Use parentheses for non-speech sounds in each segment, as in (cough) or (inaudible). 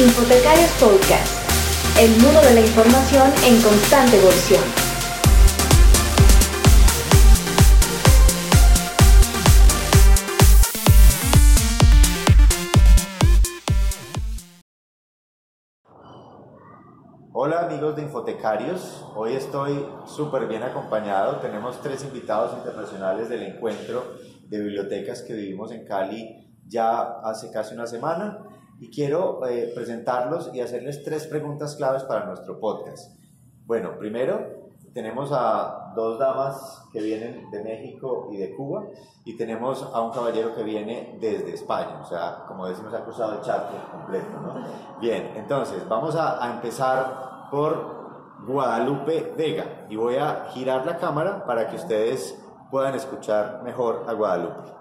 Infotecarios Podcast, el mundo de la información en constante evolución. Hola amigos de Infotecarios, hoy estoy súper bien acompañado, tenemos tres invitados internacionales del encuentro de bibliotecas que vivimos en Cali ya hace casi una semana y quiero eh, presentarlos y hacerles tres preguntas claves para nuestro podcast. Bueno, primero tenemos a dos damas que vienen de México y de Cuba y tenemos a un caballero que viene desde España, o sea, como decimos, ha cruzado el charco completo, ¿no? Bien, entonces vamos a, a empezar por Guadalupe Vega y voy a girar la cámara para que ustedes puedan escuchar mejor a Guadalupe.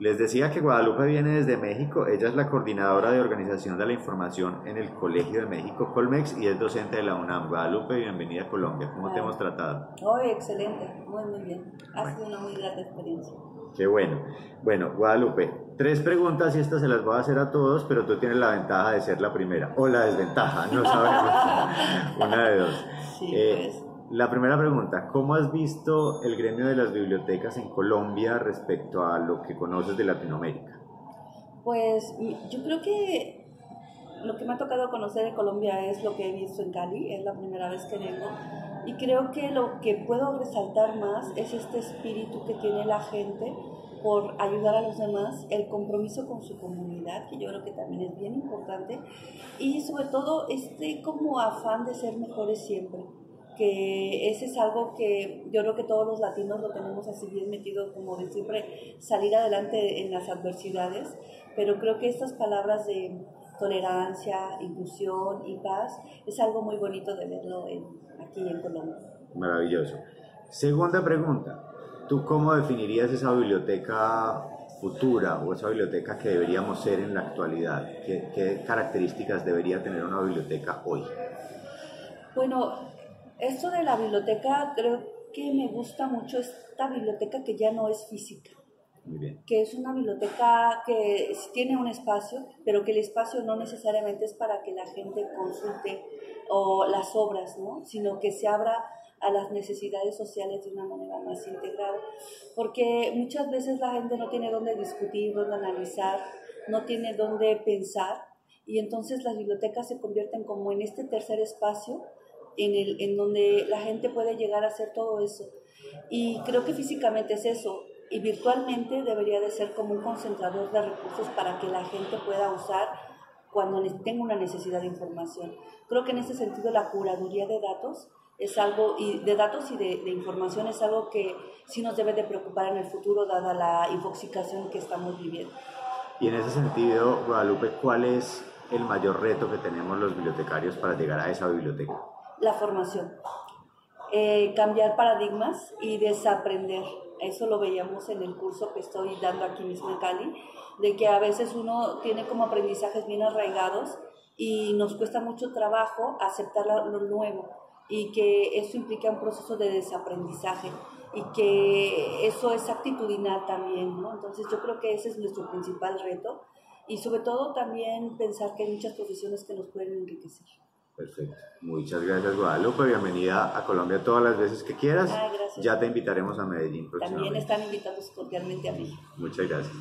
Les decía que Guadalupe viene desde México, ella es la coordinadora de organización de la información en el Colegio de México Colmex y es docente de la UNAM. Guadalupe, bienvenida a Colombia, ¿cómo te hemos tratado? Hoy excelente, muy muy bien, ha sido una muy grata experiencia. Qué bueno. Bueno, Guadalupe, tres preguntas y estas se las voy a hacer a todos, pero tú tienes la ventaja de ser la primera o la desventaja, no sabemos. (laughs) una de dos. Sí, Eh, pues. La primera pregunta, ¿cómo has visto el gremio de las bibliotecas en Colombia respecto a lo que conoces de Latinoamérica? Pues yo creo que lo que me ha tocado conocer de Colombia es lo que he visto en Cali, es la primera vez que vengo. Y creo que lo que puedo resaltar más es este espíritu que tiene la gente por ayudar a los demás, el compromiso con su comunidad, que yo creo que también es bien importante, y sobre todo este como afán de ser mejores siempre, que ese es algo que yo creo que todos los latinos lo tenemos así bien metido, como de siempre salir adelante en las adversidades, pero creo que estas palabras de tolerancia, inclusión y paz es algo muy bonito de verlo en, aquí en Colombia. Maravilloso. Segunda pregunta, ¿tú cómo definirías esa biblioteca futura o esa biblioteca que deberíamos ser en la actualidad? ¿Qué, qué características debería tener una biblioteca hoy? Bueno, esto de la biblioteca creo que me gusta mucho esta biblioteca que ya no es física. Muy bien. que es una biblioteca que tiene un espacio, pero que el espacio no necesariamente es para que la gente consulte o las obras, ¿no? sino que se abra a las necesidades sociales de una manera más integral, porque muchas veces la gente no tiene dónde discutir, dónde analizar, no tiene dónde pensar, y entonces las bibliotecas se convierten como en este tercer espacio en, el, en donde la gente puede llegar a hacer todo eso. Y creo que físicamente es eso, y virtualmente debería de ser como un concentrador de recursos para que la gente pueda usar cuando tenga una necesidad de información. Creo que en ese sentido la curaduría de datos es algo, y de datos y de, de información es algo que sí nos debe de preocupar en el futuro dada la infoxicación que estamos viviendo. Y en ese sentido, Guadalupe, ¿cuál es el mayor reto que tenemos los bibliotecarios para llegar a esa biblioteca? La formación. Eh, cambiar paradigmas y desaprender. Eso lo veíamos en el curso que estoy dando aquí mismo en Cali, de que a veces uno tiene como aprendizajes bien arraigados y nos cuesta mucho trabajo aceptar lo nuevo y que eso implica un proceso de desaprendizaje y que eso es actitudinal también, ¿no? Entonces yo creo que ese es nuestro principal reto y sobre todo también pensar que hay muchas profesiones que nos pueden enriquecer. Perfecto. Muchas gracias, Guadalupe. Bienvenida a Colombia todas las veces que quieras. Ah. Ya te invitaremos a Medellín También próximamente. están invitados cordialmente a México. Muchas gracias.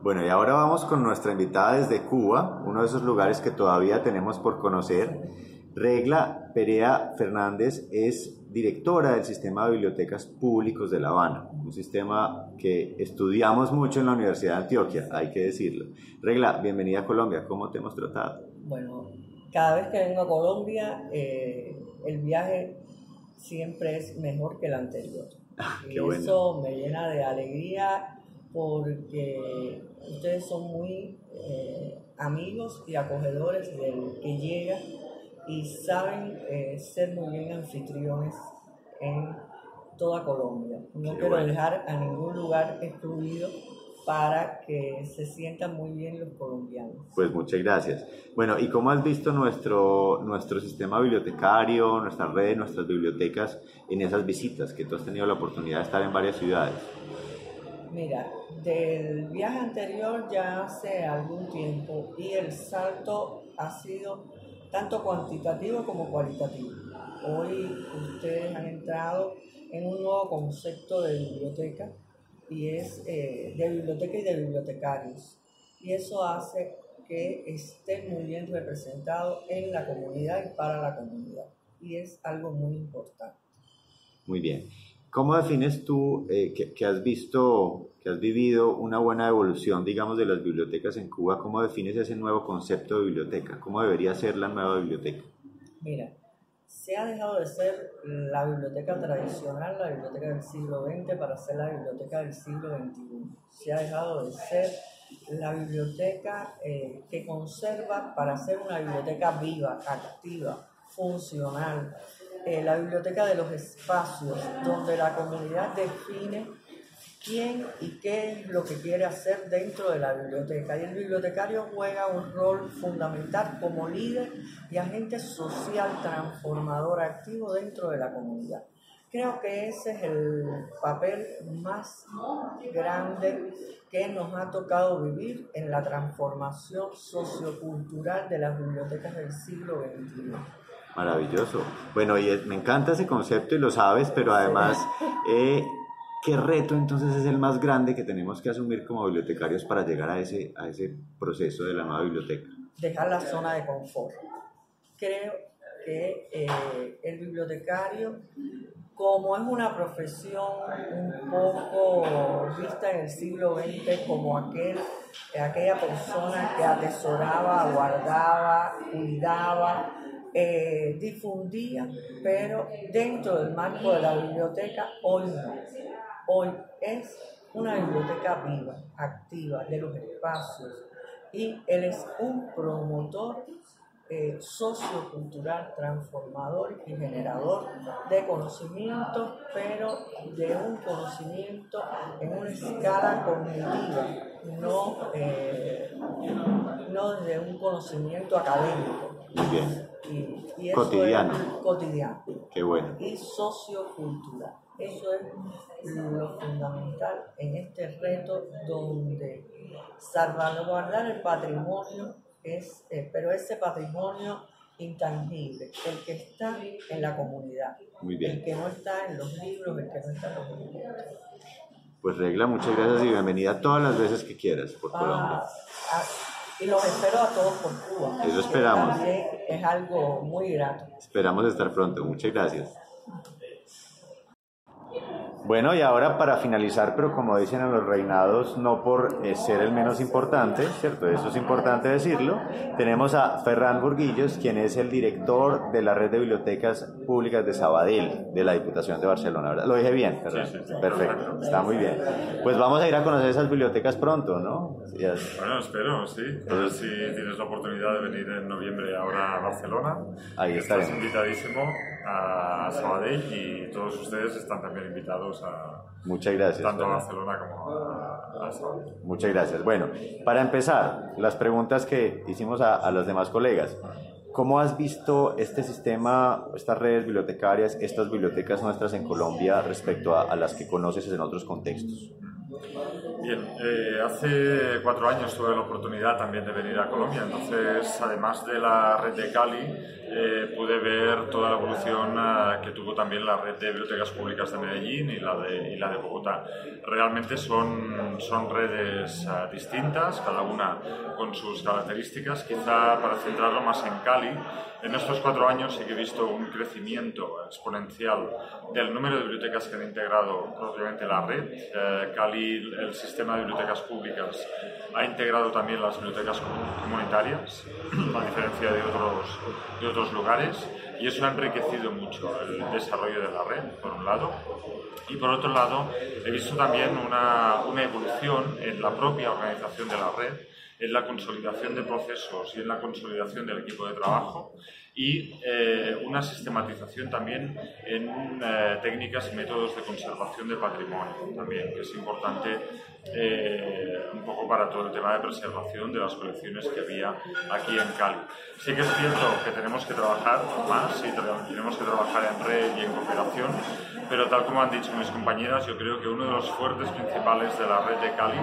Bueno, y ahora vamos con nuestra invitada desde Cuba, uno de esos lugares que todavía tenemos por conocer. Regla Perea Fernández es directora del Sistema de Bibliotecas Públicos de La Habana, un sistema que estudiamos mucho en la Universidad de Antioquia, hay que decirlo. Regla, bienvenida a Colombia, ¿cómo te hemos tratado? Bueno, cada vez que vengo a Colombia, eh, el viaje siempre es mejor que el anterior. qué y bueno. eso me llena de alegría porque ustedes son muy eh, amigos y acogedores del que llega y saben eh, ser muy bien anfitriones en toda Colombia. No Qué quiero bueno. dejar a ningún lugar excluido para que se sientan muy bien los colombianos. Pues muchas gracias. Bueno, ¿y cómo has visto nuestro, nuestro sistema bibliotecario, nuestras redes, nuestras bibliotecas en esas visitas que tú has tenido la oportunidad de estar en varias ciudades? Mira, del viaje anterior ya hace algún tiempo y el salto ha sido tanto cuantitativo como cualitativo. Hoy ustedes han entrado en un nuevo concepto de biblioteca y es eh, de biblioteca y de bibliotecarios. Y eso hace que esté muy bien representado en la comunidad y para la comunidad. Y es algo muy importante. Muy bien. ¿Cómo defines tú eh, que, has visto, que has vivido una buena evolución, digamos, de las bibliotecas en Cuba? ¿Cómo defines ese nuevo concepto de biblioteca? ¿Cómo debería ser la nueva biblioteca? Mira, se ha dejado de ser la biblioteca tradicional, la biblioteca del siglo XX, para ser la biblioteca del siglo XXI. Se ha dejado de ser la biblioteca eh, que conserva para ser una biblioteca viva, activa, funcional, eh, la biblioteca de los espacios, donde la comunidad define quién y qué es lo que quiere hacer dentro de la biblioteca. Y el bibliotecario juega un rol fundamental como líder y agente social transformador activo dentro de la comunidad. Creo que ese es el papel más grande que nos ha tocado vivir en la transformación sociocultural de las bibliotecas del siglo XXI. Maravilloso. Bueno, y me encanta ese concepto y lo sabes, pero además, eh, ¿qué reto entonces es el más grande que tenemos que asumir como bibliotecarios para llegar a ese, a ese proceso de la nueva biblioteca? Dejar la zona de confort. Creo que eh, el bibliotecario, como es una profesión un poco vista en el siglo XX como aquel, aquella persona que atesoraba, guardaba, cuidaba, eh, difundía, pero dentro del marco de la biblioteca, hoy no. Hoy es una biblioteca viva, activa, de los espacios, y él es un promotor eh, sociocultural, transformador y generador de conocimiento, pero de un conocimiento en una escala cognitiva, no, eh, no de un conocimiento académico. bien y, cotidiano. cotidiano. Qué bueno. Y sociocultural. Eso es lo fundamental en este reto donde salvaguardar el patrimonio es, eh, pero ese patrimonio intangible, el que está en la comunidad, Muy bien. el que no está en los libros, el que no está en los libros. Pues Regla, muchas gracias y bienvenida todas las veces que quieras por ah, Colombia. Ah, y los espero a todos por Cuba. Eso esperamos. Es algo muy grato. Esperamos estar pronto. Muchas gracias. Bueno, y ahora para finalizar, pero como dicen en los reinados, no por eh, ser el menos importante, ¿cierto? Eso es importante decirlo. Tenemos a Ferran Burguillos, quien es el director de la red de bibliotecas públicas de Sabadell, de la Diputación de Barcelona, ¿verdad? Lo dije bien, Ferran. Sí, sí, Perfecto, está muy bien. Pues vamos a ir a conocer esas bibliotecas pronto, ¿no? Bueno, espero, sí. A ver si tienes la oportunidad de venir en noviembre ahora a Barcelona. Ahí estaremos. Estás invitadísimo a Sabadell y todos ustedes están también invitados a, Muchas gracias. Tanto a Barcelona como a, Sabadell. Muchas gracias. Bueno, para empezar, las preguntas que hicimos a, a los demás colegas. ¿Cómo has visto este sistema, estas redes bibliotecarias, estas bibliotecas nuestras en Colombia respecto a, a las que conoces en otros contextos? Bien, eh, hace cuatro años tuve la oportunidad también de venir a Colombia, entonces además de la red de Cali, eh, pude ver toda la evolución eh, que tuvo también la red de bibliotecas públicas de Medellín y la de, y la de Bogotá. Realmente son, son redes distintas, cada una con sus características. Quizá para centrarlo más en Cali, en estos cuatro años sí que he visto un crecimiento exponencial del número de bibliotecas que han integrado propiamente la red. Cali, el sistema de bibliotecas públicas, ha integrado también las bibliotecas comunitarias, (clears throat) a diferencia de otros, de otros lugares, y eso ha enriquecido mucho el desarrollo de la red, por un lado. Y por otro lado, he visto también una, una evolución en la propia organización de la red, en la consolidación de procesos y en la consolidación del equipo de trabajo y eh, una sistematización también en eh, técnicas y métodos de conservación de patrimonio también, que es importante eh, un poco para todo el tema de preservación de las colecciones que había aquí en Cali. Sí que es cierto que tenemos que trabajar más y tenemos que trabajar en red y en cooperación, pero tal como han dicho mis compañeras, yo creo que uno de los fuertes principales de la red de Cali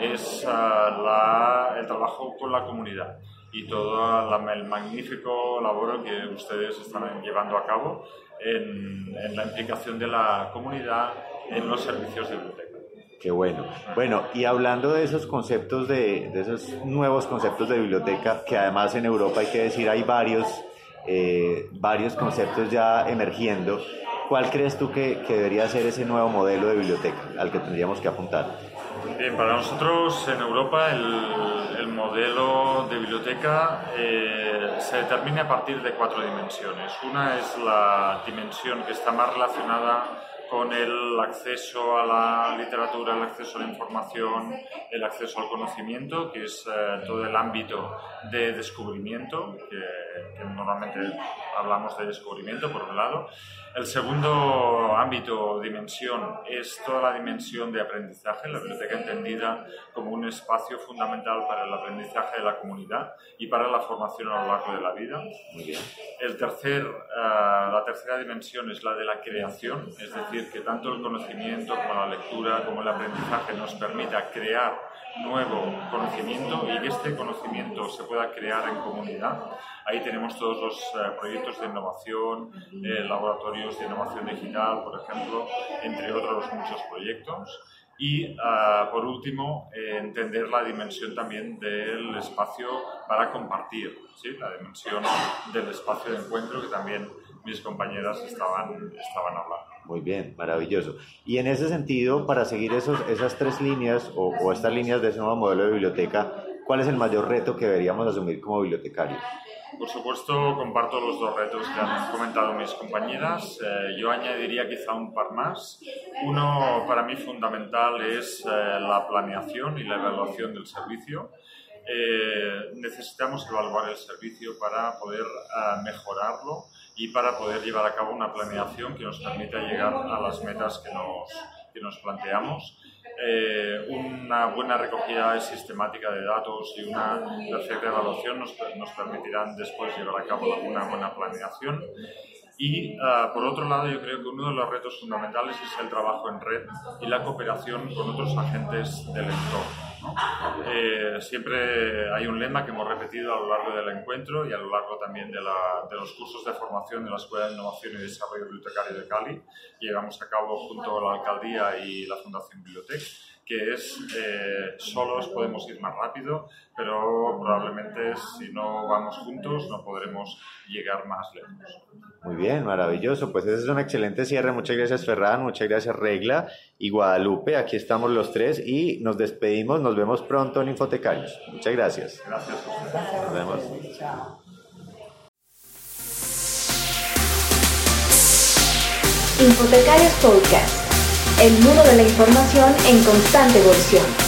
es ah, el trabajo con la comunidad y todo el magnífico labor que ustedes están llevando a cabo en, la implicación de la comunidad en los servicios de biblioteca. Qué bueno. Bueno, y hablando de esos conceptos, de, de, esos nuevos conceptos de biblioteca, que además en Europa hay que decir hay varios, eh, varios conceptos ya emergiendo, ¿cuál crees tú que, que debería ser ese nuevo modelo de biblioteca al que tendríamos que apuntar? Bien, para nosotros en Europa el, el modelo de biblioteca eh, se determina a partir de cuatro dimensiones. Una es la dimensión que está más relacionada con el acceso a la literatura, el acceso a la información, el acceso al conocimiento, que es eh, todo el ámbito de descubrimiento, que, que, normalmente hablamos de descubrimiento por un lado. El segundo ámbito o dimensión es toda la dimensión de aprendizaje, la biblioteca entendida como un espacio fundamental para el aprendizaje de la comunidad y para la formación a lo largo de la vida. Muy bien. El tercer, uh, la tercera dimensión es la de la creación, es decir, que tanto el conocimiento como la lectura como el aprendizaje nos permita crear nuevo conocimiento y que este conocimiento se pueda crear en comunidad. Ahí tenemos todos los uh, proyectos de innovación, eh, laboratorios de innovación digital, por ejemplo, entre otros muchos proyectos. Y uh, por último, eh, entender la dimensión también del espacio para compartir, ¿sí? la dimensión del espacio de encuentro que también mis compañeras estaban, estaban hablando. Muy bien, maravilloso. Y en ese sentido, para seguir esos, esas tres líneas o, o estas líneas de ese nuevo modelo de biblioteca, ¿cuál es el mayor reto que deberíamos asumir como bibliotecarios? Por supuesto, comparto los dos retos que han comentado mis compañeras. Eh, yo añadiría quizá un par más. Uno para mí fundamental es eh, la planeación y la evaluación del servicio. Eh, necesitamos evaluar el servicio para poder uh, mejorarlo y para poder llevar a cabo una planeación que nos permita llegar a las metas que nos, que nos planteamos. Eh, una buena recogida sistemática de datos y una perfecta evaluación nos, nos permitirán después llevar a cabo una buena planeación. Y uh, por otro lado, yo creo que uno de los retos fundamentales es el trabajo en red y la cooperación con otros agentes del entorno. Eh, siempre hay un lema que hemos repetido a lo largo del encuentro y a lo largo también de, los cursos de formación de la Escuela de Innovación y Desarrollo Bibliotecario de Cali, llevamos a cabo junto a la Alcaldía y la Fundación Bibliotec, que es eh, solos podemos ir más rápido, pero probablemente si no vamos juntos no podremos llegar más lejos. Muy bien, maravilloso. Pues ese es un excelente cierre. Muchas gracias Ferran, muchas gracias Regla y Guadalupe. Aquí estamos los tres y nos despedimos. Nos vemos pronto en Infotecarios. Muchas gracias. Gracias. Nos vemos. Chao. Infotecarios Podcast, el mundo de la información en constante evolución.